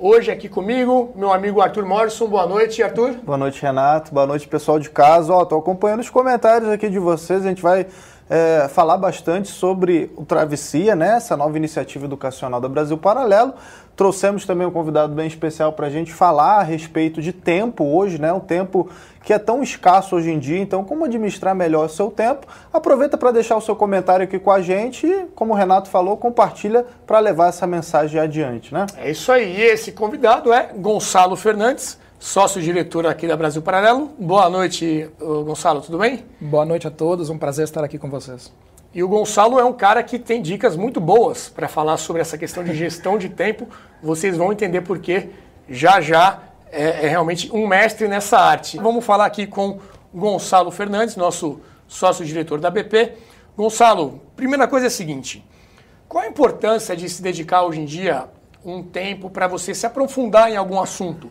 Hoje aqui comigo, meu amigo Arthur Morrison. Boa noite, Arthur. Boa noite, Renato. Boa noite, pessoal de casa. Ó, tô acompanhando os comentários aqui de vocês. A gente vai é, falar bastante sobre o Travessia, né? Essa nova iniciativa educacional da Brasil Paralelo. Trouxemos também um convidado bem especial para a gente falar a respeito de tempo hoje, né? Um tempo que é tão escasso hoje em dia. Então, como administrar melhor o seu tempo? Aproveita para deixar o seu comentário aqui com a gente e, como o Renato falou, compartilha para levar essa mensagem adiante, né? É isso aí. E esse convidado é Gonçalo Fernandes, sócio-diretor aqui da Brasil Paralelo. Boa noite, Gonçalo, tudo bem? Boa noite a todos, um prazer estar aqui com vocês. E o Gonçalo é um cara que tem dicas muito boas para falar sobre essa questão de gestão de tempo. Vocês vão entender por que já já é, é, realmente um mestre nessa arte. Vamos falar aqui com Gonçalo Fernandes, nosso sócio-diretor da BP. Gonçalo, primeira coisa é a seguinte: qual a importância de se dedicar hoje em dia um tempo para você se aprofundar em algum assunto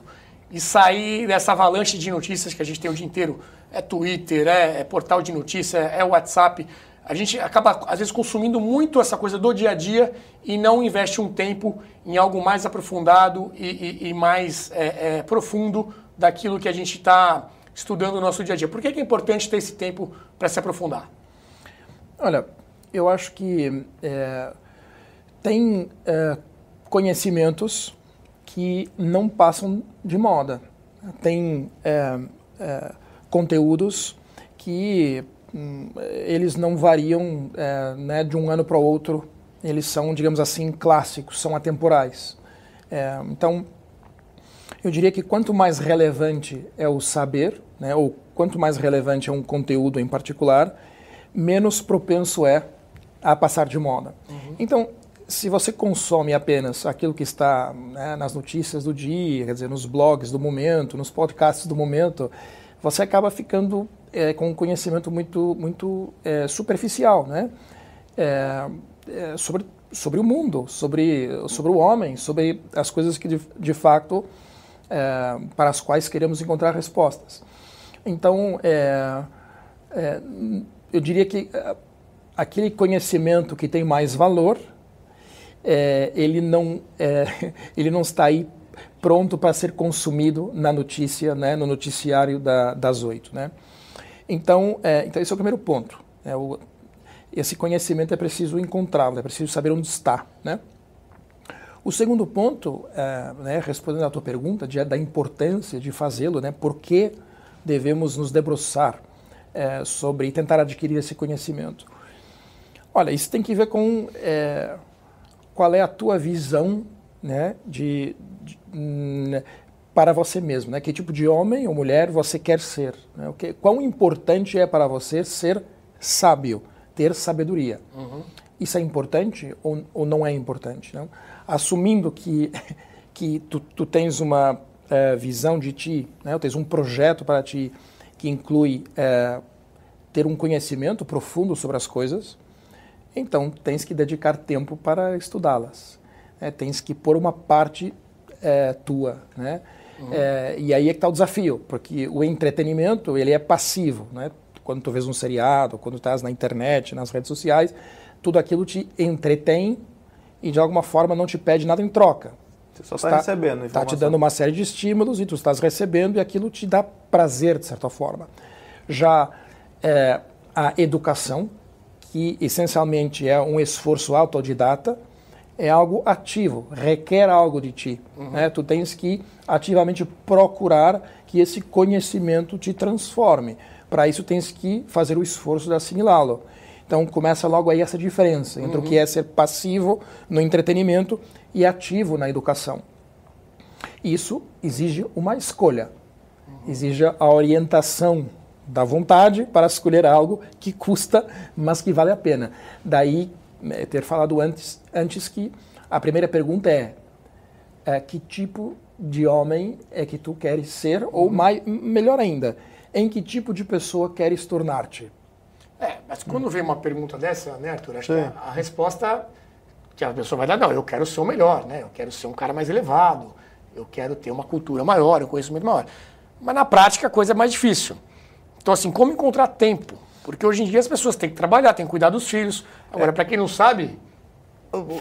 e sair dessa avalanche de notícias que a gente tem o dia inteiro? É Twitter, é, é portal de notícia, é WhatsApp a gente acaba, às vezes, consumindo muito essa coisa do dia a dia e não investe um tempo em algo mais aprofundado e, e, e mais é, é, profundo daquilo que a gente está estudando no nosso dia a dia. Por que é importante ter esse tempo para se aprofundar? Olha, eu acho que é, tem é, conhecimentos que não passam de moda. Tem é, é, conteúdos que eles não variam é, né, de um ano para o outro. Eles são, digamos assim, clássicos, são atemporais. É, então, eu diria que quanto mais relevante é o saber, né, ou quanto mais relevante é um conteúdo em particular, menos propenso é a passar de moda. Uhum. Então, se você consome apenas aquilo que está né, nas notícias do dia, quer dizer, nos blogs do momento, nos podcasts do momento, você acaba ficando é, com um conhecimento muito, muito é, superficial, né? É, é, sobre, sobre o mundo, sobre, sobre o homem, sobre as coisas que de, de fato é, para as quais queremos encontrar respostas. Então, é, eu diria que aquele conhecimento que tem mais valor, ele, não, ele não está aí pronto para ser consumido na notícia, né, no noticiário da, das oito. Né? Então, é, então, esse é o primeiro ponto. É o, esse conhecimento é preciso encontrá-lo, é preciso saber onde está. Né? O segundo ponto, é, né, respondendo à tua pergunta de, da importância de fazê-lo, né, por que devemos nos debruçar é, sobre e tentar adquirir esse conhecimento? Olha, isso tem que ver com é, qual é a tua visão né, de, para você mesmo, né? Que tipo de homem ou mulher você quer ser? Né? O que, quão importante é para você ser sábio, ter sabedoria? Uhum. Isso é importante ou, ou não é importante? Não? Assumindo que que tu, tu tens uma uh, visão de ti, né? tens um projeto para ti que inclui uh, ter um conhecimento profundo sobre as coisas, então tens que dedicar tempo para estudá-las. Né? Tens que pôr uma parte uh, tua, né? Uhum. É, e aí é que está o desafio, porque o entretenimento ele é passivo, né? Quando tu vês um seriado, quando estás na internet, nas redes sociais, tudo aquilo te entretém e de alguma forma não te pede nada em troca. Você só está recebendo. Está te dando uma série de estímulos e tu estás recebendo e aquilo te dá prazer de certa forma. Já é, a educação, que essencialmente é um esforço autodidata, é algo ativo, requer algo de ti. Uhum. Né? Tu tens que ativamente procurar que esse conhecimento te transforme. Para isso, tens que fazer o esforço de assimilá-lo. Então, começa logo aí essa diferença entre uhum. o que é ser passivo no entretenimento e ativo na educação. Isso exige uma escolha, uhum. exige a orientação da vontade para escolher algo que custa, mas que vale a pena. Daí ter falado antes, antes que a primeira pergunta é, é que tipo de homem é que tu queres ser, ou uhum. mais, melhor ainda, em que tipo de pessoa queres tornar-te? É, mas quando vem uma pergunta dessa, né, Arthur, acho Sim. que a, a, resposta que a pessoa vai dar, não, eu quero ser o melhor, né? Eu quero ser um cara mais elevado, eu quero ter uma cultura maior, um conhecimento maior. Mas na prática a coisa é mais difícil. Então, assim, como encontrar tempo porque hoje em dia as pessoas têm que trabalhar, têm que cuidar dos filhos. Agora, é. para quem não sabe,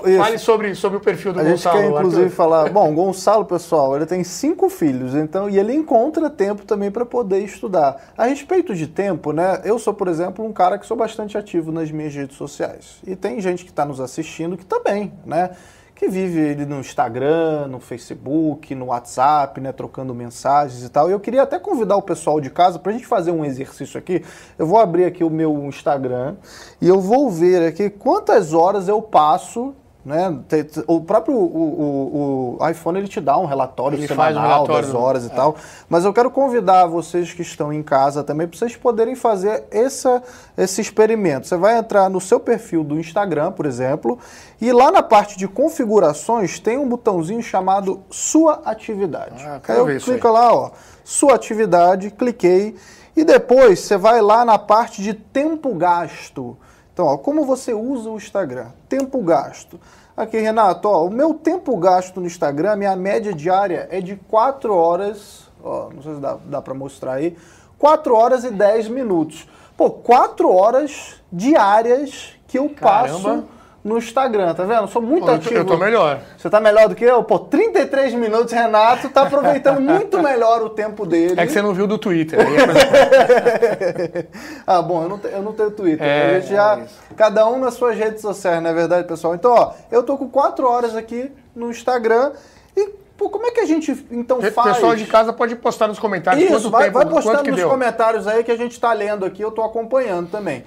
Isso. Fale sobre, sobre o perfil do a Gonçalo. A gente quer, inclusive, Arthur. falar... Bom, Gonçalo, pessoal, ele tem cinco filhos, então e ele encontra tempo também para poder estudar. A respeito de tempo, né? Eu sou, por exemplo, um cara que sou bastante ativo nas minhas redes sociais. E tem gente que está nos assistindo que também, né? Que vive no Instagram, no Facebook, no WhatsApp, né, trocando mensagens e tal. Eu queria até convidar o pessoal de casa para a gente fazer um exercício aqui. Eu vou abrir aqui o meu Instagram e eu vou ver aqui quantas horas eu passo né? O próprio o, o, o, iPhone ele te dá um relatório ele semanal um relatório, das horas e é. tal. Mas eu quero convidar vocês que estão em casa também para vocês poderem fazer essa, esse experimento. Você vai entrar no seu perfil do Instagram, por exemplo, e lá na parte de configurações tem um botãozinho chamado Sua Atividade. Ah, aí eu clico lá, ó, Sua Atividade, cliquei. E depois você vai lá na parte de tempo gasto. Então, ó, como você usa o Instagram? Tempo gasto. Aqui, Renato, ó, o meu tempo gasto no Instagram, minha média diária é de 4 horas, ó, não sei se dá, dá para mostrar aí, 4 horas e 10 minutos. Pô, 4 horas diárias que eu Caramba. passo no Instagram, tá vendo? Eu sou muito Pô, ativo. Eu tô melhor. Você tá melhor do que eu? Pô, 33 minutos, Renato tá aproveitando muito melhor o tempo dele. É que você não viu do Twitter. ah, bom, eu não, te, eu não tenho Twitter. É, a gente já, é cada um nas suas redes sociais, não é verdade, pessoal? Então, ó, eu tô com 4 horas aqui no Instagram e Pô, como é que a gente então faz? O pessoal de casa pode postar nos comentários Isso, quanto vai, tempo, vai postando nos deu. comentários aí que a gente está lendo aqui, eu estou acompanhando também.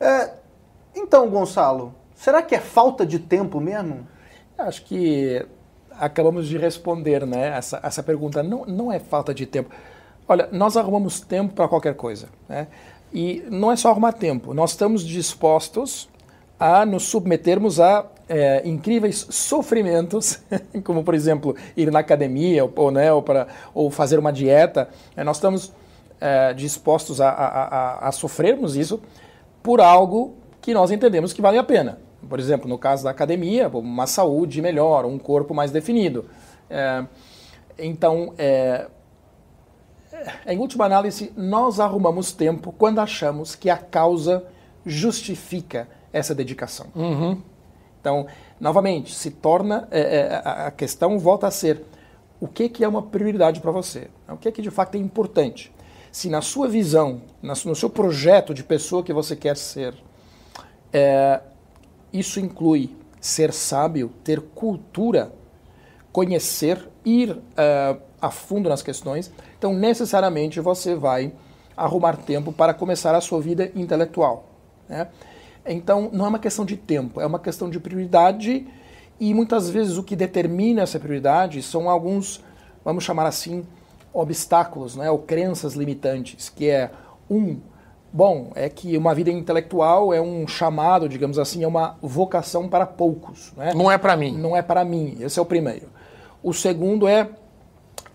É, então, Gonçalo, Será que é falta de tempo mesmo? Acho que acabamos de responder né, essa, essa pergunta. Não, não é falta de tempo. Olha, nós arrumamos tempo para qualquer coisa. Né? E não é só arrumar tempo, nós estamos dispostos a nos submetermos a é, incríveis sofrimentos, como por exemplo ir na academia ou, né, ou, para, ou fazer uma dieta. É, nós estamos é, dispostos a, a, a, a sofrermos isso por algo que nós entendemos que vale a pena. Por exemplo, no caso da academia, uma saúde melhor, um corpo mais definido. É, então, é, em última análise, nós arrumamos tempo quando achamos que a causa justifica essa dedicação. Uhum. Então, novamente, se torna é, é a questão volta a ser o que, que é uma prioridade para você, o que, que de fato é importante. Se na sua visão, no seu projeto de pessoa que você quer ser, é, isso inclui ser sábio, ter cultura, conhecer, ir uh, a fundo nas questões. Então, necessariamente, você vai arrumar tempo para começar a sua vida intelectual. Né? Então, não é uma questão de tempo, é uma questão de prioridade e muitas vezes o que determina essa prioridade são alguns, vamos chamar assim, obstáculos, né? ou crenças limitantes, que é um Bom, é que uma vida intelectual é um chamado, digamos assim, é uma vocação para poucos. Né? Não é para mim. Não é para mim, esse é o primeiro. O segundo é,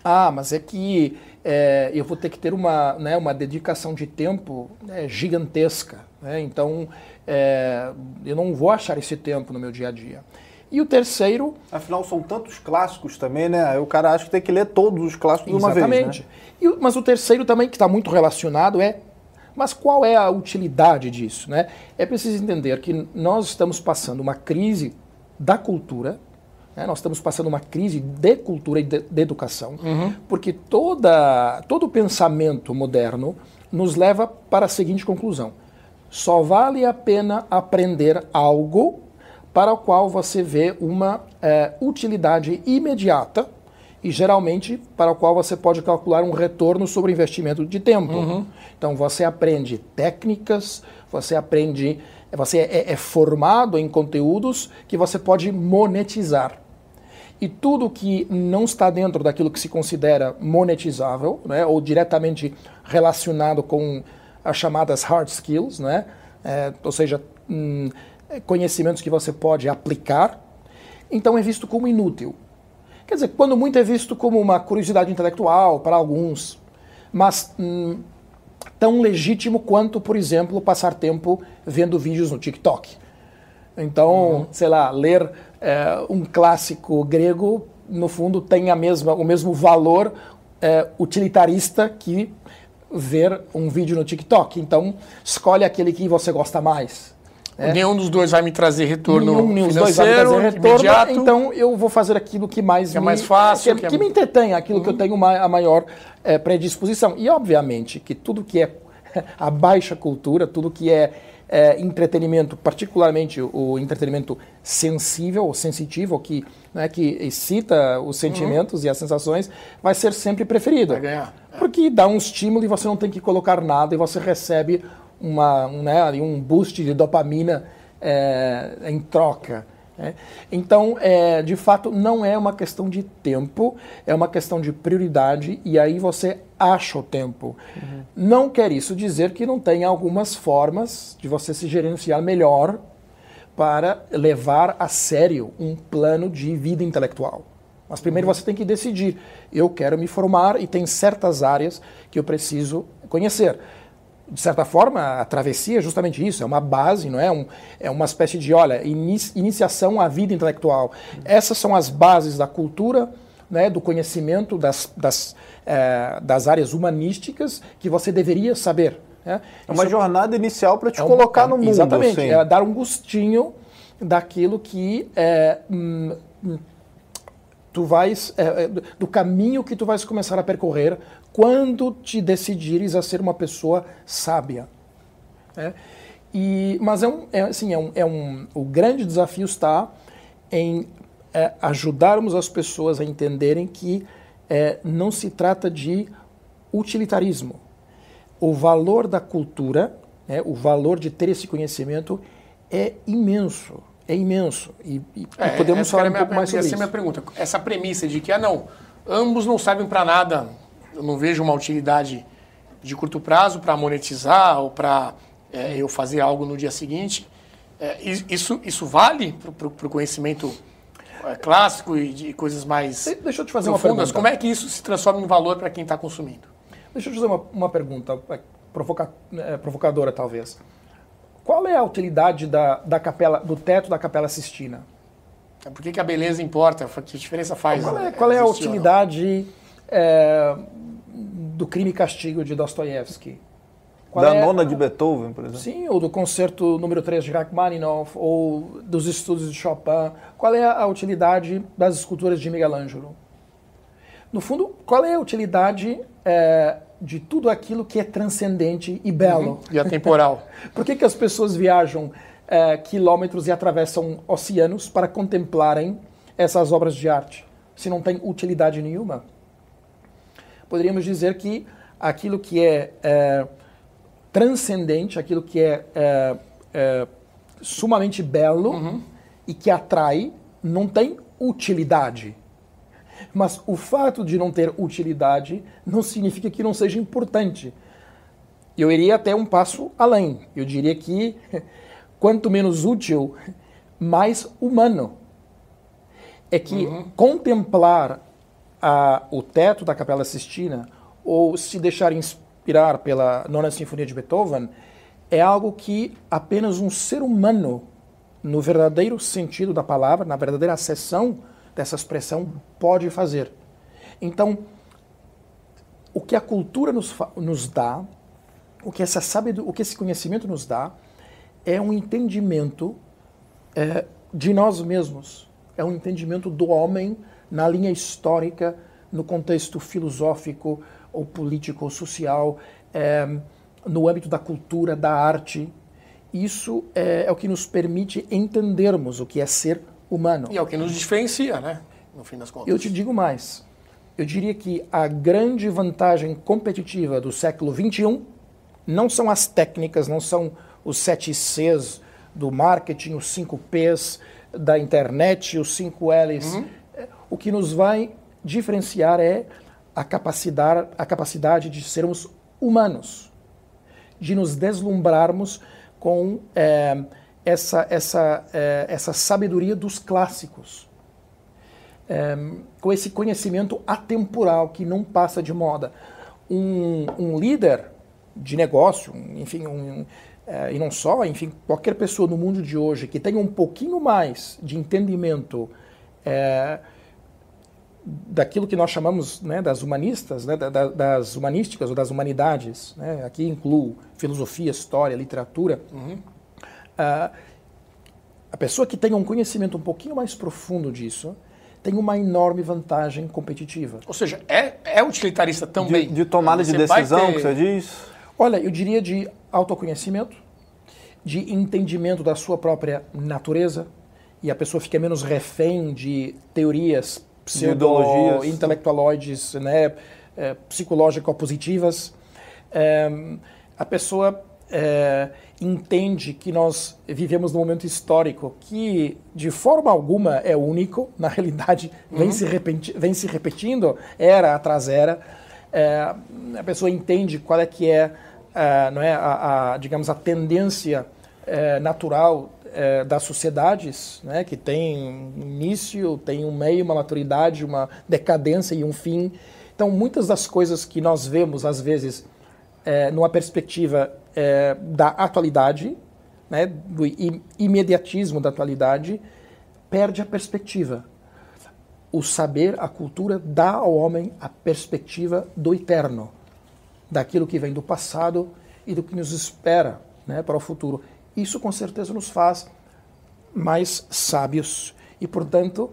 ah, mas é que é, eu vou ter que ter uma, né, uma dedicação de tempo né, gigantesca. Né? Então, é, eu não vou achar esse tempo no meu dia a dia. E o terceiro. Afinal, são tantos clássicos também, né? Aí o cara acha que tem que ler todos os clássicos de uma vez. Exatamente. Né? mas o terceiro também, que está muito relacionado, é mas qual é a utilidade disso? Né? É preciso entender que nós estamos passando uma crise da cultura, né? nós estamos passando uma crise de cultura e de, de educação, uhum. porque toda, todo o pensamento moderno nos leva para a seguinte conclusão: só vale a pena aprender algo para o qual você vê uma é, utilidade imediata e geralmente para o qual você pode calcular um retorno sobre investimento de tempo. Uhum. Então você aprende técnicas, você aprende, você é, é, formado em conteúdos que você pode monetizar. E tudo que não está dentro daquilo que se considera monetizável, né, ou diretamente relacionado com as chamadas hard skills, né, é, ou seja, hum, conhecimentos que você pode aplicar, então é visto como inútil. Quer dizer, quando muito é visto como uma curiosidade intelectual para alguns, mas hum, tão legítimo quanto, por exemplo, passar tempo vendo vídeos no TikTok. Então, uhum. sei lá, ler é, um clássico grego, no fundo, tem a mesma, o mesmo valor é, utilitarista que ver um vídeo no TikTok. Então, escolhe aquele que você gosta mais. Né? Nenhum dos dois vai me trazer retorno nenhum, nenhum financeiro, dois vai me trazer retorno, imediato. Então eu vou fazer aquilo que mais que é me, é mais fácil, que, que, é... que me entretém, aquilo uhum. que eu uhum. tenho uma, a maior é, predisposição. E obviamente que tudo que é a baixa cultura, tudo que é, é entretenimento, particularmente o entretenimento sensível ou sensitivo, que, né, que excita os sentimentos uhum. e as sensações, vai ser sempre preferido. Vai ganhar. Porque dá um estímulo e você não tem que colocar nada e você recebe uma, um, né, um boost de dopamina é, em troca. Né? Então, é, de fato, não é uma questão de tempo, é uma questão de prioridade e aí você acha o tempo. Uhum. Não quer isso dizer que não tem algumas formas de você se gerenciar melhor para levar a sério um plano de vida intelectual. Mas primeiro uhum. você tem que decidir. Eu quero me formar e tem certas áreas que eu preciso conhecer de certa forma, a travessia é justamente isso, é uma base, não é? Um, é uma espécie de, olha, iniciação à vida intelectual. Essas são as bases da cultura, né, do conhecimento das, das, é, das áreas humanísticas que você deveria saber. Né? É uma isso jornada inicial para te é um, colocar é no mundo. Exatamente, assim. é dar um gostinho daquilo que é, hum, hum tu vais é, é, do caminho que tu vais começar a percorrer quando te decidires a ser uma pessoa sábia. É? E, mas é um, é, assim, é um, é um, o grande desafio está em é, ajudarmos as pessoas a entenderem que é, não se trata de utilitarismo. O valor da cultura, né, o valor de ter esse conhecimento é imenso é imenso. E, e é, podemos falar um minha, pouco mais sobre essa isso. Essa é a minha pergunta. Essa premissa de que, ah, não, ambos não servem para nada, eu não vejo uma utilidade de curto prazo para monetizar ou para é, eu fazer algo no dia seguinte. É, isso, isso vale para o conhecimento é, clássico e de coisas mais Deixa eu te fazer profundas? uma pergunta. Como é que isso se transforma em valor para quem está consumindo? Deixa eu te fazer uma, uma pergunta, é, provoca, é, provocadora talvez. Qual é a utilidade da, da capela, do teto da Capela Sistina? Por que, que a beleza importa? Que diferença faz? Qual é, qual é a utilidade é, do crime e castigo de Dostoiévski? da é, nona de Beethoven, por exemplo? Sim, ou do concerto número 3 de Rachmaninoff, ou dos estudos de Chopin. Qual é a utilidade das esculturas de Michelangelo? No fundo, qual é a utilidade é, de tudo aquilo que é transcendente e belo. Uhum. E atemporal. Por que, que as pessoas viajam é, quilômetros e atravessam oceanos para contemplarem essas obras de arte, se não tem utilidade nenhuma? Poderíamos dizer que aquilo que é, é transcendente, aquilo que é, é, é sumamente belo uhum. e que atrai, não tem utilidade. Mas o fato de não ter utilidade não significa que não seja importante. Eu iria até um passo além. Eu diria que quanto menos útil, mais humano. É que uhum. contemplar a, o teto da Capela Sistina ou se deixar inspirar pela Nona Sinfonia de Beethoven é algo que apenas um ser humano, no verdadeiro sentido da palavra, na verdadeira acessão dessa expressão pode fazer. Então, o que a cultura nos, nos dá, o que, essa sabedoria, o que esse conhecimento nos dá, é um entendimento é, de nós mesmos, é um entendimento do homem na linha histórica, no contexto filosófico ou político ou social, é, no âmbito da cultura, da arte. Isso é, é o que nos permite entendermos o que é ser humano. E é o que nos diferencia, né? No fim das contas. Eu te digo mais. Eu diria que a grande vantagem competitiva do século XXI não são as técnicas, não são os sete Cs do marketing, os cinco Ps da internet, os cinco Ls. Uhum. O que nos vai diferenciar é a capacidade, a capacidade de sermos humanos, de nos deslumbrarmos com é, essa, essa, é, essa sabedoria dos clássicos, é, com esse conhecimento atemporal que não passa de moda. Um, um líder de negócio, enfim, um, e não só, enfim, qualquer pessoa no mundo de hoje que tenha um pouquinho mais de entendimento daquilo que nós chamamos né, das humanistas, né, da, das humanísticas ou das humanidades, né, aqui incluo filosofia, história, literatura, uhum Uh, a pessoa que tenha um conhecimento um pouquinho mais profundo disso tem uma enorme vantagem competitiva. Ou seja, é, é utilitarista também. De, de tomada de decisão, ter... que você diz? Olha, eu diria de autoconhecimento, de entendimento da sua própria natureza, e a pessoa fica menos refém de teorias pseudo-intelectualoides, né, é, psicológico-positivas. É, a pessoa é, entende que nós vivemos num momento histórico que, de forma alguma, é único, na realidade, vem, uhum. se, repeti vem se repetindo era atrás era. A pessoa entende qual é que é, não é a, a, digamos, a tendência natural é, das sociedades, né, que tem um início, tem um meio, uma maturidade, uma decadência e um fim. Então, muitas das coisas que nós vemos, às vezes, é, numa perspectiva é, da atualidade, né, do imediatismo da atualidade, perde a perspectiva. O saber, a cultura, dá ao homem a perspectiva do eterno, daquilo que vem do passado e do que nos espera né, para o futuro. Isso com certeza nos faz mais sábios e, portanto,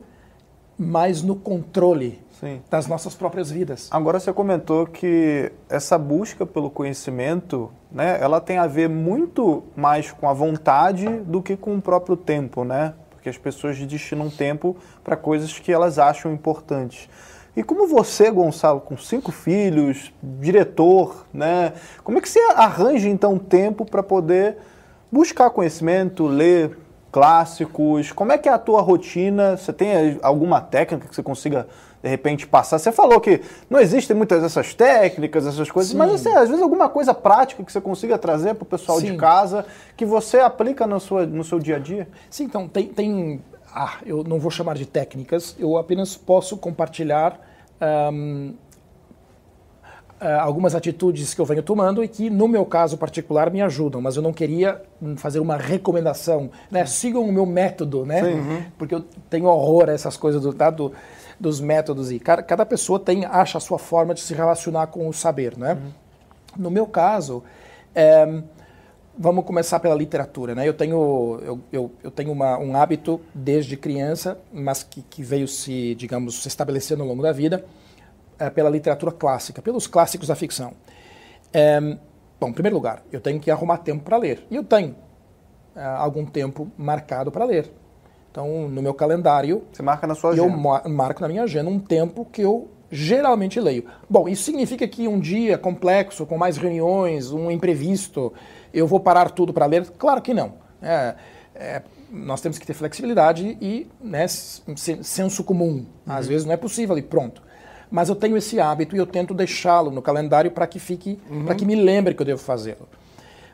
mais no controle Sim. das nossas próprias vidas. Agora você comentou que essa busca pelo conhecimento, né, ela tem a ver muito mais com a vontade do que com o próprio tempo, né? Porque as pessoas destinam tempo para coisas que elas acham importantes. E como você, Gonçalo, com cinco filhos, diretor, né? Como é que você arranja então tempo para poder buscar conhecimento, ler clássicos? Como é que é a tua rotina? Você tem alguma técnica que você consiga de repente passar? Você falou que não existem muitas dessas técnicas, essas coisas, Sim. mas assim, às vezes alguma coisa prática que você consiga trazer para o pessoal Sim. de casa que você aplica no, sua, no seu dia a dia? Sim, então tem, tem ah, eu não vou chamar de técnicas, eu apenas posso compartilhar um, algumas atitudes que eu venho tomando e que, no meu caso particular, me ajudam, mas eu não queria fazer uma recomendação. Né? Sigam o meu método, né? Uhum. Porque eu tenho horror a essas coisas do, tá? do dos métodos e cada, cada, pessoa tem acha a sua forma de se relacionar com o saber, né? Uhum. No meu caso, é, vamos começar pela literatura, né? Eu tenho eu, eu, eu tenho uma, um hábito desde criança, mas que, que veio se digamos se estabelecendo ao longo da vida pela literatura clássica, pelos clássicos da ficção. É, bom, em primeiro lugar, eu tenho que arrumar tempo para ler. E eu tenho é, algum tempo marcado para ler. Então, no meu calendário. Você marca na sua agenda? Eu marco na minha agenda um tempo que eu geralmente leio. Bom, isso significa que um dia complexo, com mais reuniões, um imprevisto, eu vou parar tudo para ler? Claro que não. É, é, nós temos que ter flexibilidade e né, senso comum. Às uhum. vezes não é possível e pronto mas eu tenho esse hábito e eu tento deixá-lo no calendário para que fique, uhum. para que me lembre que eu devo fazê-lo.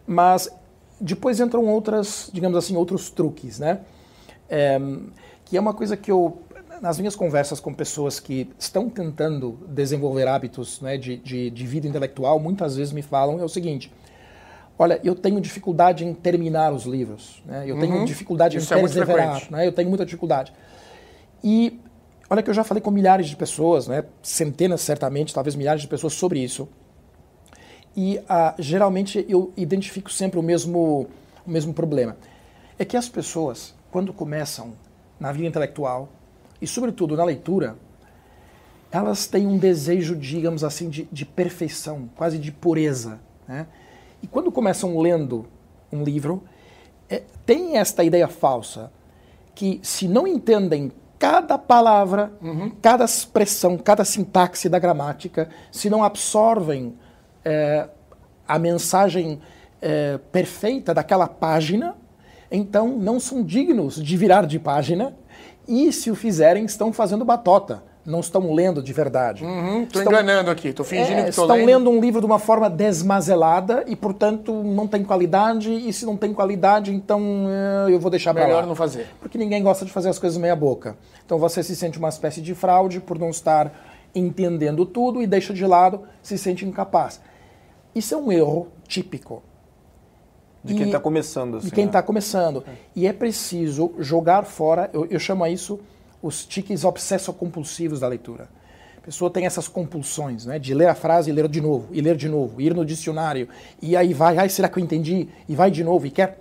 Mas depois entram outras, digamos assim, outros truques, né? É, que é uma coisa que eu, nas minhas conversas com pessoas que estão tentando desenvolver hábitos né, de, de, de vida intelectual, muitas vezes me falam é o seguinte: olha, eu tenho dificuldade em terminar os livros, né? eu tenho uhum. dificuldade Isso em é perseverar, é né? eu tenho muita dificuldade. E Olha que eu já falei com milhares de pessoas, né, centenas certamente, talvez milhares de pessoas sobre isso. E ah, geralmente eu identifico sempre o mesmo, o mesmo problema. É que as pessoas, quando começam na vida intelectual, e sobretudo na leitura, elas têm um desejo, digamos assim, de, de perfeição, quase de pureza. Né? E quando começam lendo um livro, é, tem esta ideia falsa que se não entendem cada palavra, uhum. cada expressão, cada sintaxe da gramática, se não absorvem é, a mensagem é, perfeita daquela página, então não são dignos de virar de página e, se o fizerem, estão fazendo batota não estão lendo de verdade. Uhum, estou enganando aqui, estou fingindo é, que estou lendo. Estão lendo um livro de uma forma desmazelada e, portanto, não tem qualidade. E se não tem qualidade, então eh, eu vou deixar para lá. Melhor não fazer. Porque ninguém gosta de fazer as coisas meia boca. Então você se sente uma espécie de fraude por não estar entendendo tudo e deixa de lado, se sente incapaz. Isso é um erro típico. De quem está começando. Assim, de quem está né? começando. É. E é preciso jogar fora, eu, eu chamo isso os tiques obsesso-compulsivos da leitura. A pessoa tem essas compulsões, né, de ler a frase e ler de novo, e ler de novo, ir no dicionário, e aí vai, ai, será que eu entendi? E vai de novo, e quer.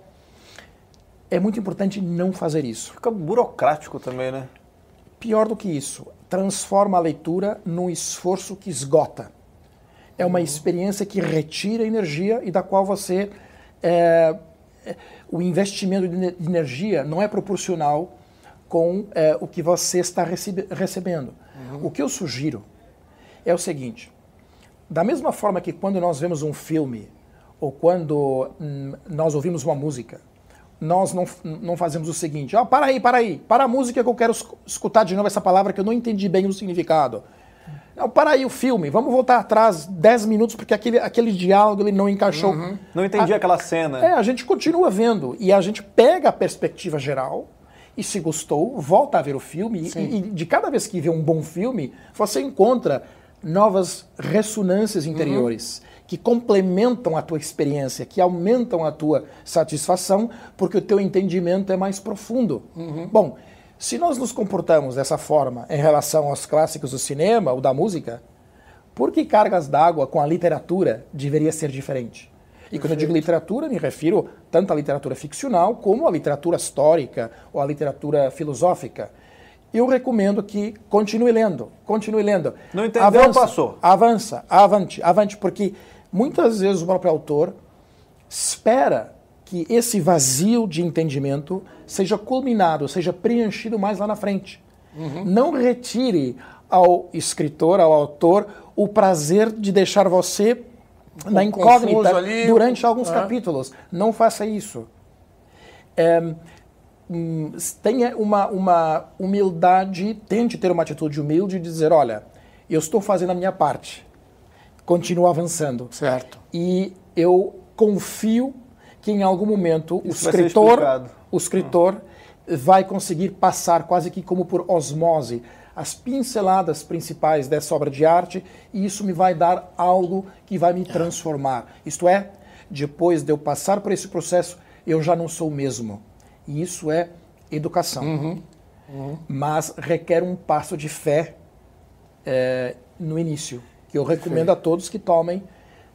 é muito importante não fazer isso. Fica burocrático também, né? Pior do que isso, transforma a leitura num esforço que esgota. É uma experiência que retira energia e da qual você. É, o investimento de energia não é proporcional com é, o que você está recebe, recebendo. Uhum. O que eu sugiro é o seguinte: da mesma forma que quando nós vemos um filme ou quando hum, nós ouvimos uma música, nós não, não fazemos o seguinte: ó, oh, para aí, para aí, para a música que eu quero escutar de novo essa palavra que eu não entendi bem o significado. Não, para aí o filme, vamos voltar atrás 10 minutos porque aquele, aquele diálogo ele não encaixou. Uhum. Não entendi a, aquela cena. É, a gente continua vendo e a gente pega a perspectiva geral e se gostou, volta a ver o filme e, e, de cada vez que vê um bom filme, você encontra novas ressonâncias interiores. Uhum que complementam a tua experiência, que aumentam a tua satisfação, porque o teu entendimento é mais profundo. Uhum. Bom, se nós nos comportamos dessa forma em relação aos clássicos do cinema ou da música, por que cargas d'água com a literatura deveria ser diferente? E quando eu digo literatura, me refiro tanto à literatura ficcional como à literatura histórica ou à literatura filosófica. Eu recomendo que continue lendo, continue lendo. Não entendeu, avança, passou. Avança, avante, avante, porque Muitas vezes o próprio autor espera que esse vazio de entendimento seja culminado, seja preenchido mais lá na frente. Uhum. Não retire ao escritor, ao autor, o prazer de deixar você um na incógnita ali, durante alguns capítulos. Não faça isso. É, hum, tenha uma, uma humildade, tente ter uma atitude humilde de dizer, olha, eu estou fazendo a minha parte continua avançando. Certo. E eu confio que em algum momento Isso o escritor, o escritor vai conseguir passar quase que como por osmose as pinceladas principais dessa obra de arte e isso me vai dar algo que vai me transformar. Isto é, depois de eu passar por esse processo, eu já não sou o mesmo. E isso é educação. Uhum. Uhum. Mas requer um passo de fé é, no início que eu recomendo Sim. a todos que tomem.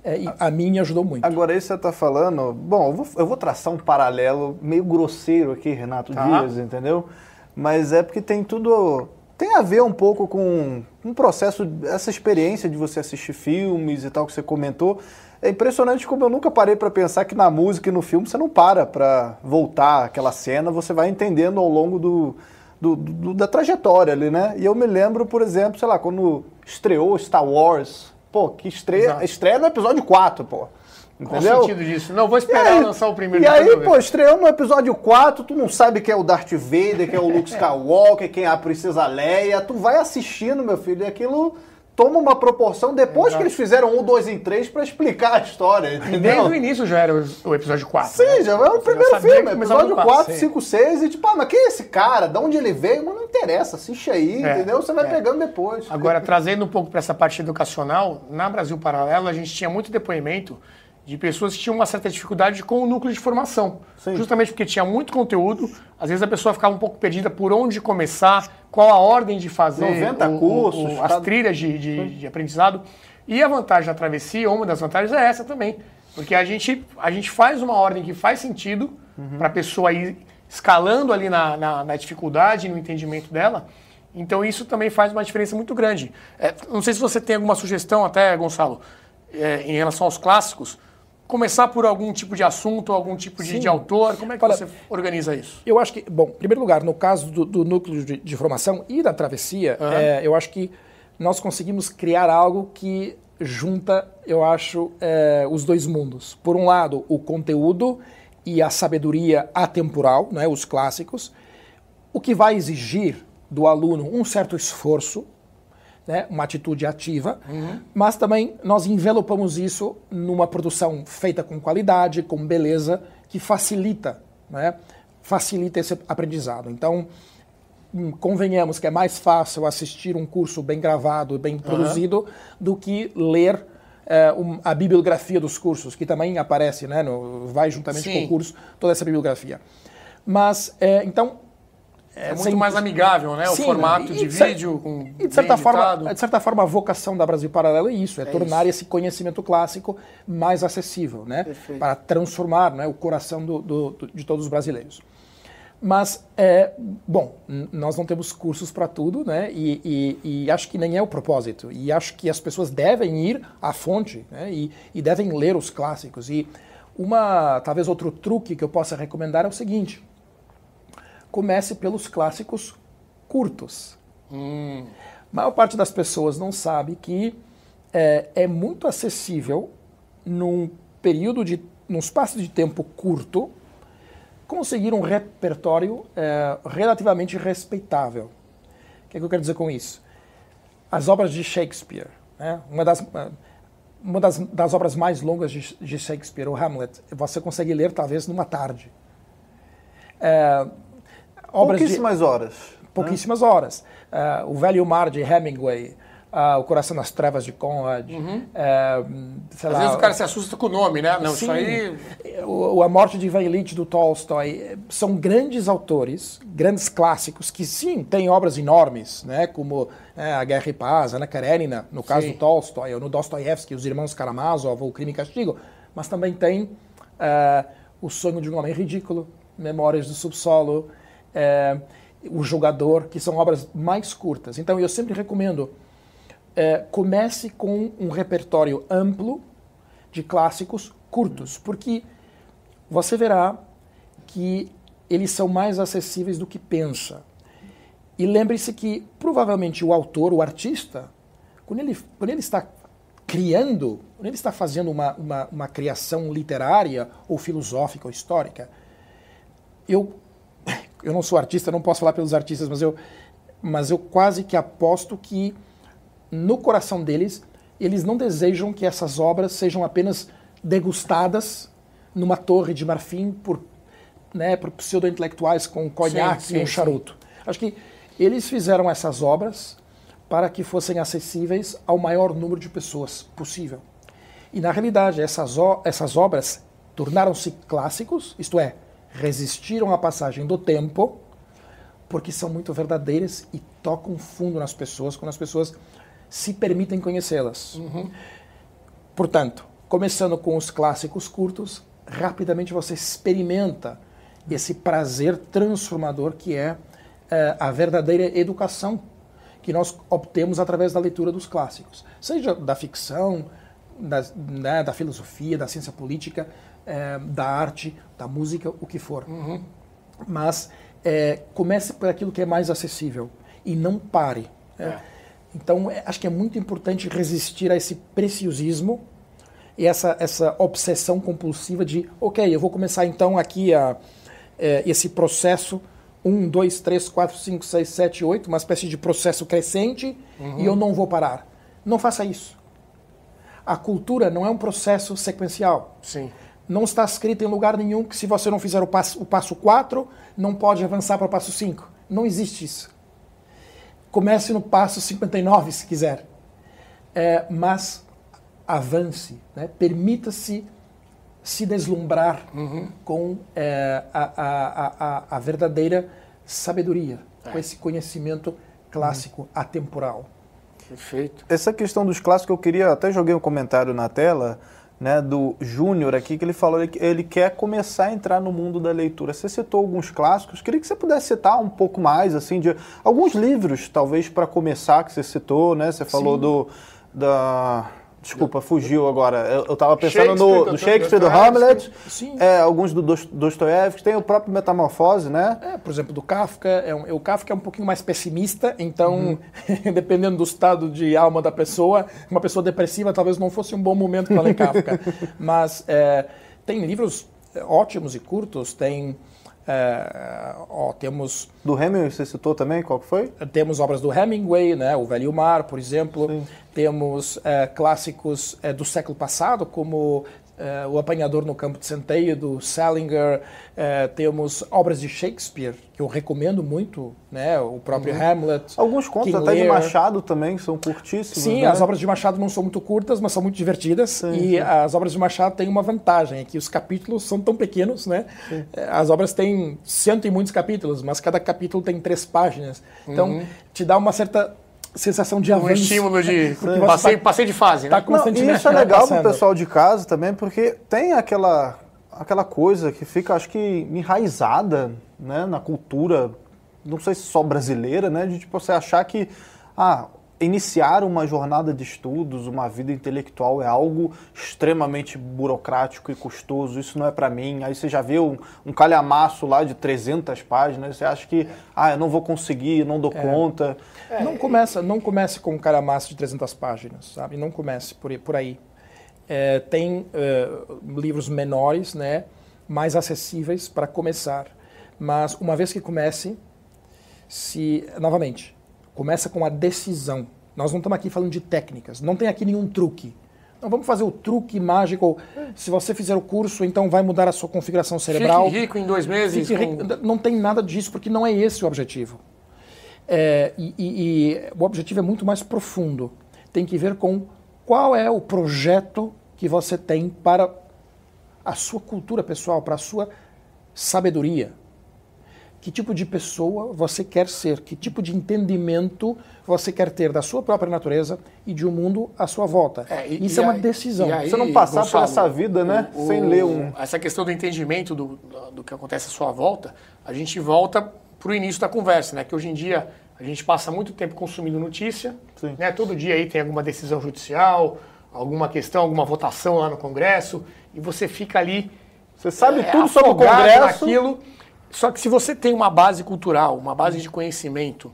É, a, a mim ajudou muito. Agora, isso você está falando. Bom, eu vou, eu vou, traçar um paralelo meio grosseiro aqui, Renato tá. Dias, entendeu? Mas é porque tem tudo. Tem a ver um pouco com um processo, essa experiência de você assistir filmes e tal que você comentou. É impressionante como eu nunca parei para pensar que na música e no filme você não para para voltar aquela cena, você vai entendendo ao longo do, do, do, da trajetória ali, né? E eu me lembro, por exemplo, sei lá, quando estreou Star Wars, pô, que estreia, estreia no episódio 4, pô. Entendeu? Qual o sentido disso? Não, vou esperar aí, lançar o primeiro. E aí, pô, estreou no episódio 4, tu não sabe quem é o Darth Vader, quem é o Luke Skywalker, quem é a Princesa Leia, tu vai assistindo, meu filho, e aquilo toma uma proporção depois Exato. que eles fizeram um, dois em três para explicar a história. Entendeu? Desde o início já era o, episódio 4. Sim, né? já era o primeiro filme, episódio 4, 5, 6, e tipo, ah, mas quem é esse cara? De onde ele veio? Mas não interessa, assiste aí, é, entendeu? Você vai é. pegando depois. Agora, trazendo um pouco para essa parte educacional, na Brasil Paralelo a gente tinha muito depoimento de pessoas que tinham uma certa dificuldade com o núcleo de formação. Sim. Justamente porque tinha muito conteúdo, às vezes a pessoa ficava um pouco perdida por onde começar, qual a ordem de fazer 90 o, cursos, o, o, as trilhas de, de, de, aprendizado. E a vantagem da travessia, uma das vantagens é essa também. Porque a gente, a gente faz uma ordem que faz sentido uhum. para a pessoa ir escalando ali na, na, na dificuldade, no entendimento dela. Então isso também faz uma diferença muito grande. É, não sei se você tem alguma sugestão até, Gonçalo, é, em relação aos clássicos, começar por algum tipo de assunto, algum tipo de, de autor? Como é que Olha, você organiza isso? Eu acho que, bom, em primeiro lugar, no caso do, do núcleo de, de, formação e da travessia, uhum. é, eu acho que nós conseguimos criar algo que junta, eu acho, é, os dois mundos. Por um lado, o conteúdo e a sabedoria atemporal, né, os clássicos, o que vai exigir do aluno um certo esforço, né, uma atitude ativa, uhum. mas também nós envelopamos isso numa produção feita com qualidade, com beleza, que facilita, né, facilita esse aprendizado. Então, hum, convenhamos que é mais fácil assistir um curso bem gravado, bem produzido, uhum. do que ler é, um, a bibliografia dos cursos, que também aparece, né, no, vai juntamente Sim. com o curso, toda essa bibliografia. Mas, é, então, é, é muito mais amigável, né? Sim, o formato de vídeo com e de certa forma, de certa forma a vocação da Brasil Paralelo é isso, é, é tornar isso. esse conhecimento clássico mais acessível, né? Perfeito. Para transformar, né, o coração do, do, de todos os brasileiros. Mas, é, bom, nós não temos cursos para tudo, né? E, e, e, acho que nem é o propósito. E acho que as pessoas devem ir à fonte né? e, e devem ler os clássicos. E uma, talvez outro truque que eu possa recomendar é o seguinte: comece pelos clássicos curtos. Hum. A maior parte das pessoas não sabe que é, é muito acessível num período de, num espaço de tempo curto, conseguir um repertório é, relativamente respeitável. O que, é que eu quero dizer com isso? As obras de Shakespeare, né? uma das uma das, das obras mais longas de, de, Shakespeare, o Hamlet, você consegue ler talvez numa tarde. É, pouquíssimas de, horas. Pouquíssimas né? horas. É, o Velho Mar de Hemingway, uh, O Coração nas Trevas de Conrad. Uhum. Uh, Às lá, vezes o cara se assusta com o nome, né? Não, sim, isso aí. O, a Morte de Ivan Ilitch do Tolstói. São grandes autores, grandes clássicos, que sim, têm obras enormes, né? Como né, A Guerra e Paz, Ana Karenina, no caso sim. do Tolstói, ou no Dostoiévski, Os Irmãos Karamazov, ou Crime e Castigo. Mas também tem uh, O Sonho de um Homem Ridículo, Memórias do Subsolo. O Jogador, que são obras mais curtas. Então eu sempre recomendo é, comece com um repertório amplo de clássicos curtos, porque você verá que eles são mais acessíveis do que pensa. E lembre-se que provavelmente o autor, o artista, quando ele, quando ele está criando, quando ele está fazendo uma, uma, uma criação literária ou filosófica ou histórica, eu, eu não sou artista, não posso falar pelos artistas, mas eu, mas eu quase que aposto que no coração deles, eles não desejam que essas obras sejam apenas degustadas numa torre de marfim por, né, por pseudo-intelectuais com conhaque sim, sim, e um charuto. Sim. Acho que eles fizeram essas obras para que fossem acessíveis ao maior número de pessoas possível. E na realidade, essas, essas obras tornaram-se clássicos, isto é, resistiram à passagem do tempo, porque são muito verdadeiras e tocam fundo nas pessoas, quando as pessoas se permitem conhecê-las. Uhum. Portanto, começando com os clássicos curtos, rapidamente você experimenta esse prazer transformador que é, é a verdadeira educação que nós obtemos através da leitura dos clássicos, seja da ficção, da, né, da filosofia, da ciência política, é, da arte, da música, o que for. Uhum. Mas é, comece por aquilo que é mais acessível e não pare. É. Então, é, acho que é muito importante resistir a esse preciosismo e essa, essa obsessão compulsiva de, ok, eu vou começar então aqui a, é, esse processo 1, 2, 3, 4, 5, 6, 7, 8, uma espécie de processo crescente uhum. e eu não vou parar. Não faça isso. A cultura não é um processo sequencial. Sim. Não está escrito em lugar nenhum que se você não fizer o passo, o passo 4, não pode avançar para o passo 5. Não existe isso. Comece no passo 59, se quiser. É, mas avance, né? permita-se se deslumbrar uhum. com é, a, a, a, a, verdadeira sabedoria, é. com esse conhecimento clássico uhum. atemporal. Perfeito. Essa questão dos clássicos, eu queria, até joguei um comentário na tela, né, do Júnior aqui, que ele falou que ele quer começar a entrar no mundo da leitura. Você citou alguns clássicos, queria que você pudesse citar um pouco mais, assim, de alguns livros, talvez, para começar, que você citou, né? Você falou Sim. do... Da, Desculpa, fugiu agora. Eu, estava pensando no, no Shakespeare, do Hamlet, é, alguns do Dostoiévski, tem o próprio Metamorfose, né? É, por exemplo, do Kafka. É um, o Kafka é um pouquinho mais pessimista, então, uhum. dependendo do estado de alma da pessoa, uma pessoa depressiva talvez não fosse um bom momento para ler Kafka. Mas é, tem livros ótimos e curtos, tem... É, ó, temos do Hemingway você citou também qual que foi? Temos obras do Hemingway, né, o Velho Mar, por exemplo. Sim. Temos é, clássicos é, do século passado, como é, O Apanhador no Campo de Centeio, do Salinger. É, temos obras de Shakespeare, que eu recomendo muito, né? o próprio uhum. Hamlet. Alguns contos King até Lear. de Machado também, que são curtíssimos. Sim, né? as obras de Machado não são muito curtas, mas são muito divertidas. Sim, e sim. as obras de Machado têm uma vantagem, é que os capítulos são tão pequenos, né? Sim. É, as obras têm cento e muitos capítulos, mas cada capítulo tem três páginas. Então, uhum. te dá uma certa sensação de avanço. Um estímulo de passei, tá, passei de fase, né? Tá constantemente Não, e isso é legal para o pessoal de casa também, porque tem aquela, aquela coisa que fica, acho que, enraizada né, na cultura, não sei se só brasileira, né, de tipo, você achar que ah, iniciar uma jornada de estudos, uma vida intelectual é algo extremamente burocrático e custoso, isso não é para mim. Aí você já vê um, um, calhamaço lá de 300 páginas, você acha que, ah, eu não vou conseguir, não dou é. conta. É. Não, começa, não comece com um calhamaço de 300 páginas, sabe? Não comece por, por aí. É, tem é, livros menores, né, mais acessíveis para começar. Mas uma vez que comece, se novamente Começa com a decisão. Nós não estamos aqui falando de técnicas, não tem aqui nenhum truque. Não vamos fazer o truque mágico. Se você fizer o curso, então vai mudar a sua configuração cerebral. Fique rico em dois meses. Com... Não tem nada disso, porque não é esse o objetivo. É, e, e, e o objetivo é muito mais profundo. Tem que ver com qual é o projeto que você tem para a sua cultura pessoal, para a sua sabedoria, que tipo de pessoa você quer ser, que tipo de entendimento você quer ter da sua própria natureza e de um mundo à sua volta. É, e, Isso e é uma aí, decisão. Aí, você não passar Gonçalo, por essa vida, né, o, sem ler um... Essa questão do entendimento do, do que acontece à sua volta, a gente volta para o início da conversa, né? Que hoje em dia a gente passa muito tempo consumindo notícia, Sim. né? Todo dia aí tem alguma decisão judicial, alguma questão, alguma votação lá no Congresso, e você fica ali... Você sabe é, tudo sobre o Congresso... Naquilo, só que se você tem uma base cultural, uma base de conhecimento,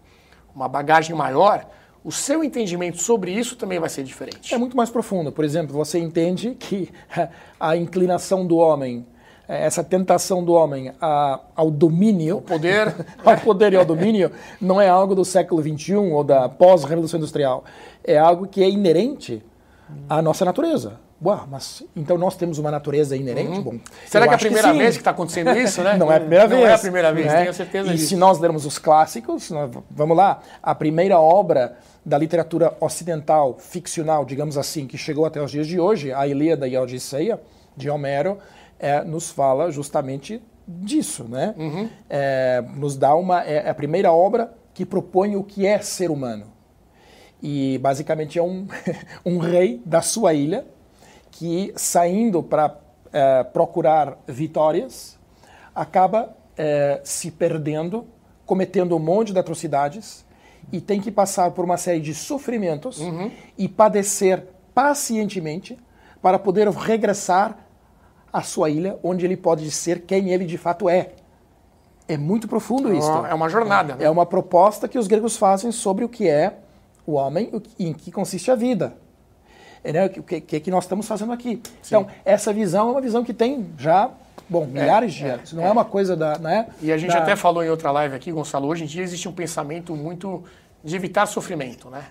uma bagagem maior, o seu entendimento sobre isso também vai ser diferente. É muito mais profundo. Por exemplo, você entende que a inclinação do homem, eh, essa tentação do homem ao domínio, o poder, ao poder e ao domínio, não é algo do século XXI ou da pós-revolução industrial. É algo que é inerente à nossa natureza. Uau, mas então nós temos uma natureza inerente? Uhum. Bom, Será que é a primeira que vez que está acontecendo isso, né? Não é a primeira Não vez. Não é a primeira vez, né? tenho certeza e disso. E se nós lermos os clássicos, vamos lá, a primeira obra da literatura ocidental, ficcional, digamos assim, que chegou até os dias de hoje, a Ilíada e a Odisseia, de Homero, é, nos fala justamente disso, né? Uhum. É, nos dá uma... É a primeira obra que propõe o que é ser humano. E basicamente é um, um rei da sua ilha, que saindo para é, procurar vitórias, acaba é, se perdendo, cometendo um monte de atrocidades e tem que passar por uma série de sofrimentos uhum. e padecer pacientemente para poder regressar à sua ilha, onde ele pode ser quem ele de fato é. É muito profundo isso. É uma jornada. Né? É uma proposta que os gregos fazem sobre o que é o homem e em que consiste a vida né, o que, que, que nós estamos fazendo aqui. Sim. Então, essa visão é uma visão que tem já bom, é, milhares é, de anos. Não é, é, uma coisa da. Né, e a gente da... até falou em outra live aqui, Gonçalo, hoje em dia existe um pensamento muito de evitar sofrimento, né?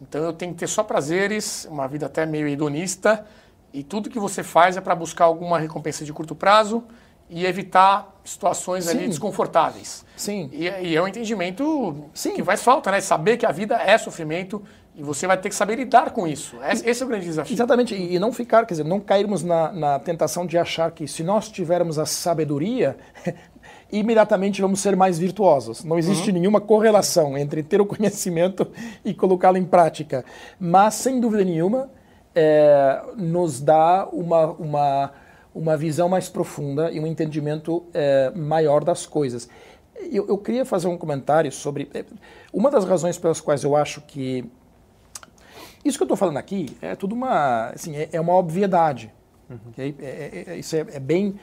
Então eu tenho que ter só prazeres, uma vida até meio hedonista, e tudo que você faz é para buscar alguma recompensa de curto prazo e evitar situações Sim. ali desconfortáveis. Sim. E, e, é um entendimento Sim. que faz falta, né? Saber que a vida é sofrimento e você vai ter que saber lidar com isso. Esse é o grande desafio. Exatamente. E não ficar, quer dizer, não cairmos na, na tentação de achar que se nós tivermos a sabedoria, imediatamente vamos ser mais virtuosos. Não existe uhum. nenhuma correlação entre ter o conhecimento e colocá-lo em prática. Mas, sem dúvida nenhuma, é, nos dá uma, uma, uma visão mais profunda e um entendimento é, maior das coisas. Eu, eu queria fazer um comentário sobre. É, uma das razões pelas quais eu acho que isso que eu estou falando aqui é tudo uma, assim, é, é uma obviedade. Uhum. Okay? É, é, é isso é, é, bem,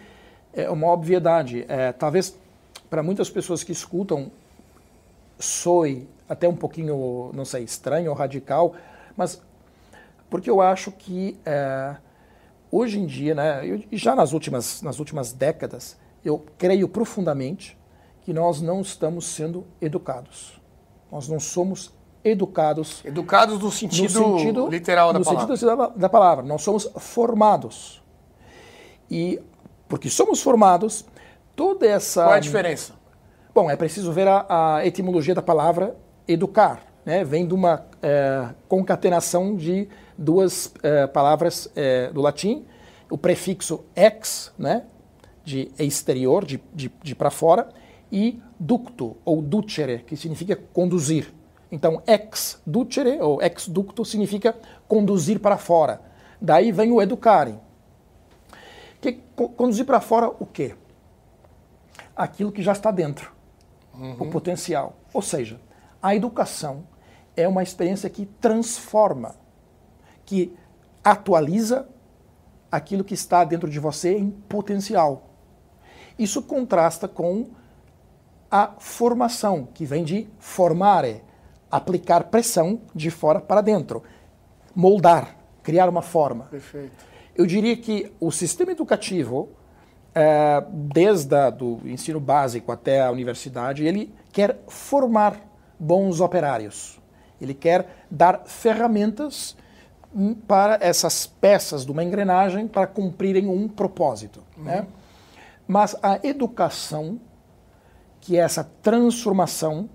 é uma obviedade. Talvez para muitas pessoas que escutam soe até um pouquinho, não sei, estranho ou radical, mas porque eu acho que hoje em dia, né, e já nas últimas, nas últimas décadas, eu creio profundamente que nós não estamos sendo educados. Nós não somos educados. Educados no sentido, no sentido literal da no palavra. sentido da, da palavra. Nós somos formados. E porque somos formados, toda essa. Qual é a diferença? Bom, é preciso ver a, a etimologia da palavra educar. Né? Vem de uma é, concatenação de duas é, palavras é, do latim, o prefixo ex, né? de exterior, de, de, de para fora, e ducto, ou ducere, que significa conduzir. Então, ex ducere, ou ex ducto, significa conduzir para fora. Daí vem o educare. Que, conduzir para fora o quê? aquilo que já está dentro, uhum. o potencial. Ou seja, a educação é uma experiência que transforma, que atualiza aquilo que está dentro de você em potencial. Isso contrasta com a formação, que vem de formare, aplicar pressão de fora para dentro, moldar, criar uma forma. Perfeito. Eu diria que o sistema educativo, é, desde o ensino básico até a universidade, ele quer formar bons operários. Ele quer dar ferramentas hum, para essas peças de uma engrenagem para cumprirem um propósito. Uhum. Né? Mas a educação, que é essa transformação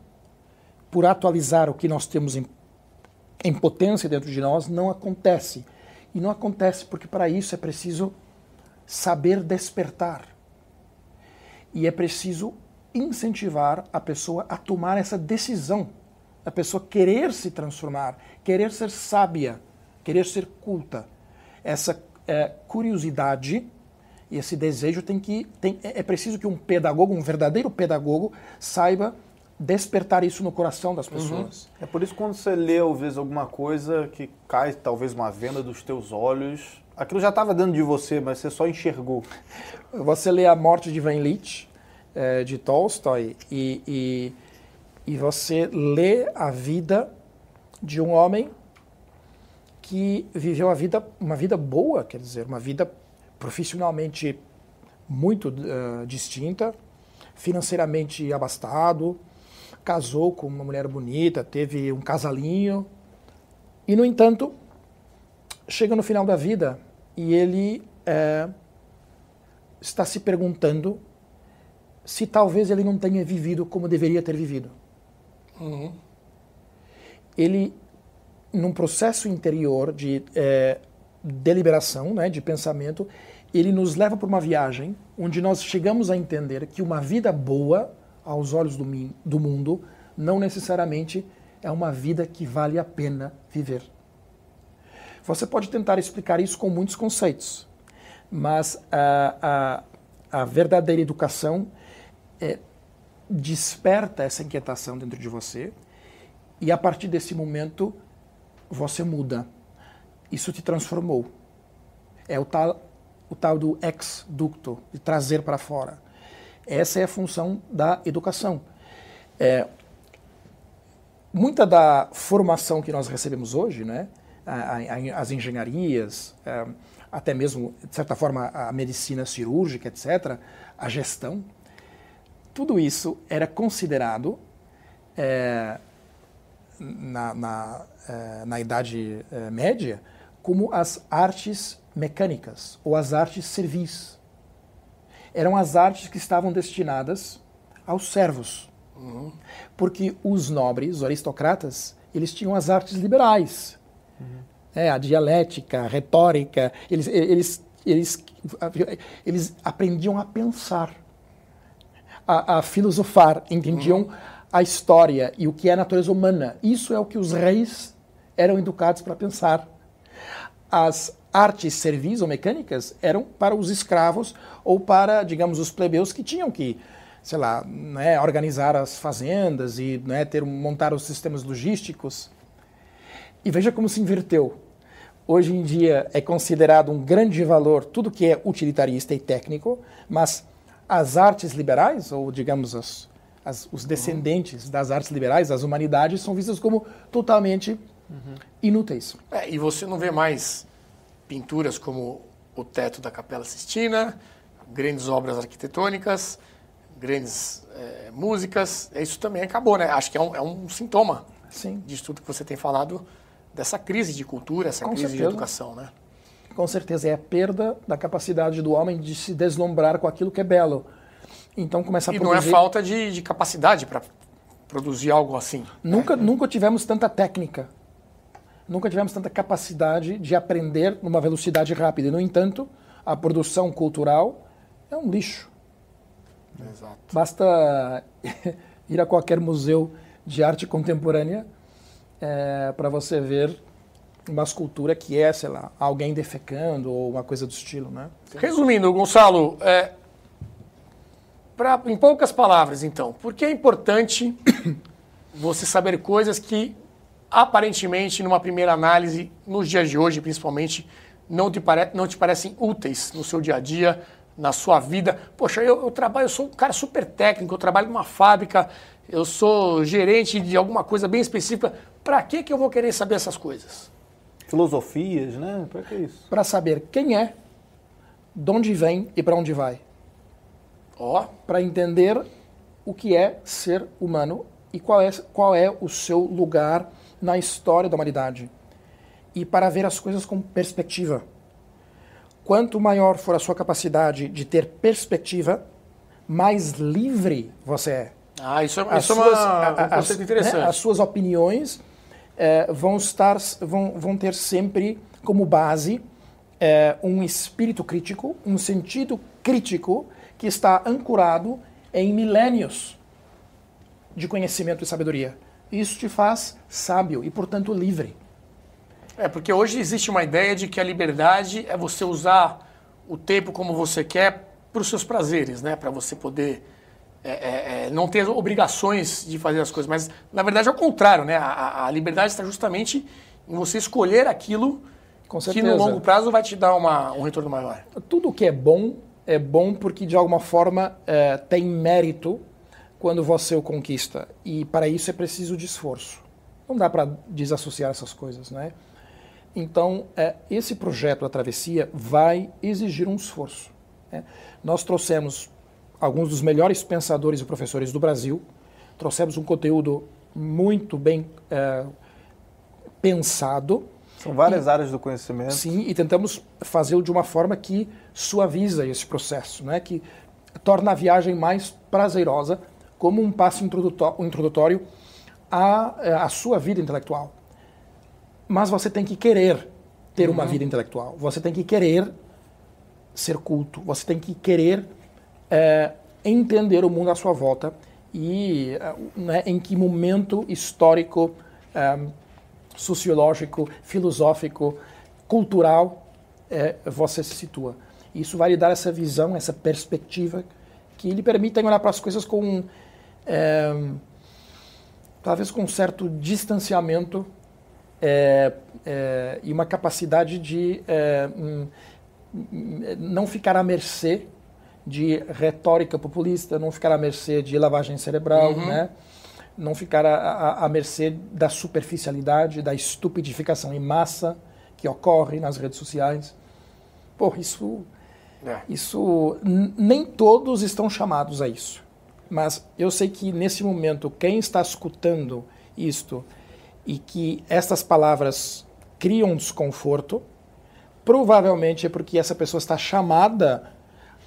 por atualizar o que nós temos em, em potência dentro de nós, não acontece. E não acontece porque para isso é preciso saber despertar. E é preciso incentivar a pessoa a tomar essa decisão, a pessoa querer se transformar, querer ser sábia, querer ser culta. Essa é, curiosidade e esse desejo tem que tem, é, é preciso que um pedagogo, um verdadeiro pedagogo, saiba despertar isso no coração das pessoas. Uhum. É por isso que quando você lê, às vezes, alguma coisa que cai, talvez uma venda dos teus olhos, aquilo já estava dentro de você, mas você só enxergou. Você lê A Morte de Van Leech, de Tolstói, e, e, e você lê a vida de um homem que viveu a vida, uma vida boa, quer dizer, uma vida profissionalmente muito uh, distinta, financeiramente abastado, casou com uma mulher bonita, teve um casalinho, e no entanto, chega no final da vida e ele é, está se perguntando se talvez ele não tenha vivido como deveria ter vivido. Uhum. Ele, num processo interior de é, deliberação, né, de pensamento, ele nos leva para uma viagem onde nós chegamos a entender que uma vida boa, aos olhos do, do mundo, não necessariamente é uma vida que vale a pena viver. Você pode tentar explicar isso com muitos conceitos, mas a, a, a verdadeira educação é, desperta essa inquietação dentro de você e a partir desse momento você muda. Isso te transformou. É o tal, o tal do ex-ducto, de trazer para fora. Essa é a função da educação. É, muita da formação que nós recebemos hoje, né, as engenharias, é, até mesmo, de certa forma, a medicina cirúrgica, etc., a gestão, tudo isso era considerado é, na, na, é, na, Idade é, Média como as artes mecânicas ou as artes servis. Eram as artes que estavam destinadas aos servos. Uhum. Porque os nobres, os aristocratas, eles tinham as artes liberais. Uhum. É, a dialética, a retórica, eles, eles, eles, eles aprendiam a pensar a, a filosofar, entendiam uhum. a história e o que é a natureza humana. Isso é o que os reis eram educados para pensar. As artes servis ou mecânicas eram para os escravos ou para, digamos, os plebeus que tinham que, sei lá, né, organizar as fazendas e né, ter, montar os sistemas logísticos. E veja como se inverteu. Hoje em dia é considerado um grande valor tudo que é utilitarista e técnico, mas as artes liberais, ou digamos as, as, os descendentes das artes liberais, as humanidades, são vistas como totalmente uhum. inúteis. É, e você não vê mais pinturas como o teto da Capela Sistina, grandes obras arquitetônicas, grandes é, músicas. Isso também acabou, né? Acho que é um, é um sintoma Sim. disso tudo que você tem falado, dessa crise de cultura, essa Com crise certeza. de educação, né? com certeza, é a perda da capacidade do homem de se deslumbrar com aquilo que é belo. Então começa a e produzir... não é falta de, de capacidade para produzir algo assim. Nunca, né? nunca tivemos tanta técnica. Nunca tivemos tanta capacidade de aprender numa velocidade rápida. No entanto, a produção cultural é um lixo. Exato. Basta ir a qualquer museu de arte contemporânea é, para você ver uma escultura que é, sei lá, alguém defecando ou uma coisa do estilo, né? Resumindo, Gonçalo, é, Pra, em poucas palavras, então, por que é importante você saber coisas que aparentemente, numa primeira análise, nos dias de hoje, principalmente, não te, pare... não te parecem úteis no seu dia a dia, na sua vida. Poxa, eu, eu, trabalho, eu sou um cara super técnico, eu trabalho numa fábrica, eu sou gerente de alguma coisa bem específica. Para que, que eu vou querer saber essas coisas? Filosofias, né? Para que isso? Para saber quem é, de onde vem e para onde vai. Ó. Oh. Para entender o que é ser humano e qual é, qual é o seu lugar na história da humanidade. E para ver as coisas com perspectiva. Quanto maior for a sua capacidade de ter perspectiva, mais livre você é. Ah, isso é, isso suas, é uma, um conceito né, interessante. Né, as suas opiniões é, vão, estar, vão, vão ter sempre como base é, um espírito crítico, um sentido crítico que está ancorado em milênios de conhecimento e sabedoria. Isso te faz sábio e, portanto, livre. É, porque hoje existe uma ideia de que a liberdade é você usar o tempo como você quer para os seus prazeres, né? Para você poder é, é, é, não ter obrigações de fazer as coisas. Mas, na verdade, é o contrário, né? A, a liberdade está justamente em você escolher aquilo que no longo prazo vai te dar uma, um retorno maior. Tudo que é bom é bom porque, de alguma forma, é, tem mérito quando você o conquista. E, para isso, é preciso de esforço. Não dá para desassociar essas coisas, né? Então, é, esse projeto, a Travessia, vai exigir um esforço. Né? Nós trouxemos alguns dos melhores pensadores e professores do Brasil, trouxemos um conteúdo muito bem é, pensado. São várias e, áreas do conhecimento. Sim, e tentamos fazê-lo de uma forma que suaviza esse processo, né? que torna a viagem mais prazerosa, como um passo introdutório à, à sua vida intelectual. Mas você tem que querer ter uhum. uma vida intelectual. Você tem que querer ser culto. Você tem que querer é, entender o mundo à sua volta e é, né, em que momento histórico, é, sociológico, filosófico, cultural é, você se situa. Isso vai lhe dar essa visão, essa perspectiva que lhe permitem olhar para as coisas com é, talvez com um certo distanciamento é, é, e uma capacidade de é, hum, não ficar à mercê de retórica populista, não ficar à mercê de lavagem cerebral, uhum. né? não ficar à, à, à mercê da superficialidade, da estupidificação em massa que ocorre nas redes sociais. Pô, isso, é. isso nem todos estão chamados a isso. Mas eu sei que nesse momento quem está escutando isto e que estas palavras criam desconforto, provavelmente é porque essa pessoa está chamada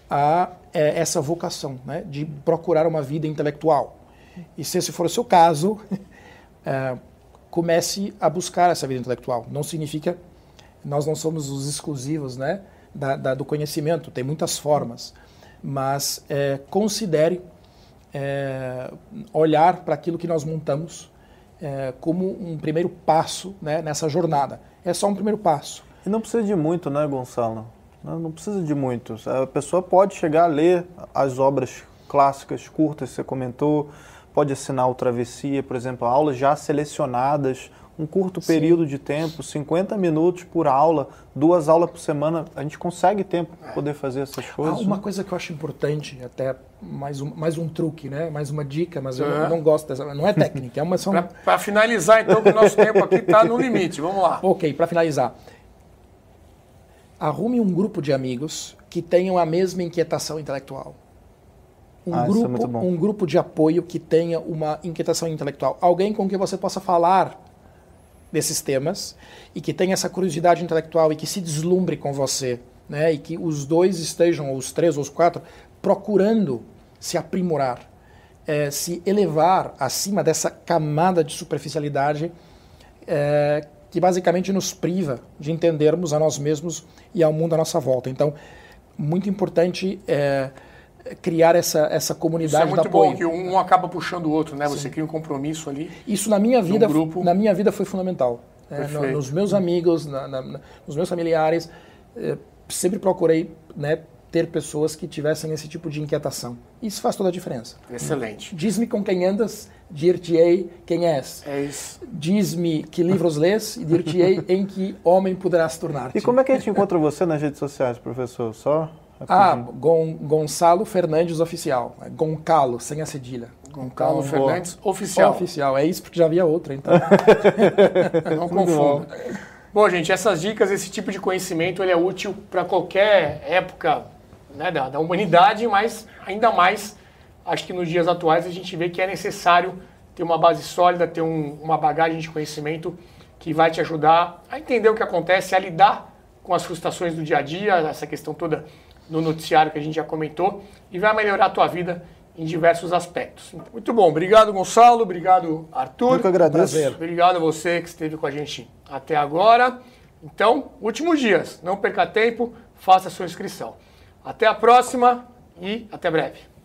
a é, essa vocação, né, de procurar uma vida intelectual. E se esse for o seu caso, é, comece a buscar essa vida intelectual. Não significa nós não somos os exclusivos, né, da, da, do conhecimento. Tem muitas formas, mas é, considere é, olhar para aquilo que nós montamos é, como um primeiro passo né, nessa jornada. É só um primeiro passo. E não precisa de muito, né, Gonçalo? Não precisa de muito. A pessoa pode chegar a ler as obras clássicas, curtas, você comentou, pode assinar o Travessia, por exemplo, aulas já selecionadas, um curto Sim. período de tempo, 50 minutos por aula, duas aulas por semana, a gente consegue tempo para poder fazer essas coisas. Ah, uma né? coisa que eu acho importante, até mais um, mais um truque, né? mais uma dica, mas eu não, não gosto dessa, não é técnica, é uma... São... Para finalizar, então, que o nosso tempo aqui está no limite, vamos lá. Ok, para finalizar. Arrume um grupo de amigos que tenham a mesma inquietação intelectual. Um, ah, é grupo, é um grupo de apoio que tenha uma inquietação intelectual. Alguém com quem você possa falar desses temas e que tenha essa curiosidade intelectual e que se deslumbre com você, né? E que os dois estejam, ou os três ou os quatro, procurando se aprimorar, é, se elevar acima dessa camada de superficialidade é, que basicamente nos priva de entendermos a nós mesmos e ao mundo à nossa volta. Então, muito importante é, criar essa, essa comunidade Isso é muito bom, que um acaba puxando o outro, né? Sim. Você cria um compromisso ali. Isso na minha vida, grupo. na minha vida foi fundamental. É, no, nos meus amigos, na, na, nos meus familiares, é, sempre procurei né, ter pessoas que tivessem esse tipo de inquietação. Isso faz toda a diferença. Excelente. Diz-me com quem andas, dir-te-ei quem és. É isso. Diz-me que livros lês e dir-te-ei em que homem poderás tornar-te. E como é que a gente encontra você nas redes sociais, professor? Só Ah, Gon Gonçalo Fernandes Oficial. É Goncalo, sem a cedilha. Goncalo Então, Fernandes, oficial. Oficial. É isso porque já havia outra, então. Não confunda. Bom, gente, essas dicas, esse tipo de conhecimento, ele é útil para qualquer época né, da, da humanidade, mas ainda mais, acho que nos dias atuais a gente vê que é necessário ter uma base sólida, ter um- uma bagagem de conhecimento que vai te ajudar a entender o que acontece, a lidar com as frustrações do dia a dia, essa questão toda no noticiário que a gente já comentou, e vai melhorar a tua vida em diversos aspectos. Muito bom, obrigado Gonçalo, obrigado Arthur. Eu que agradeço. Prazer. Obrigado a você que esteve com a gente até agora. Então, últimos dias, não perca tempo, faça a sua inscrição. Até a próxima e até breve.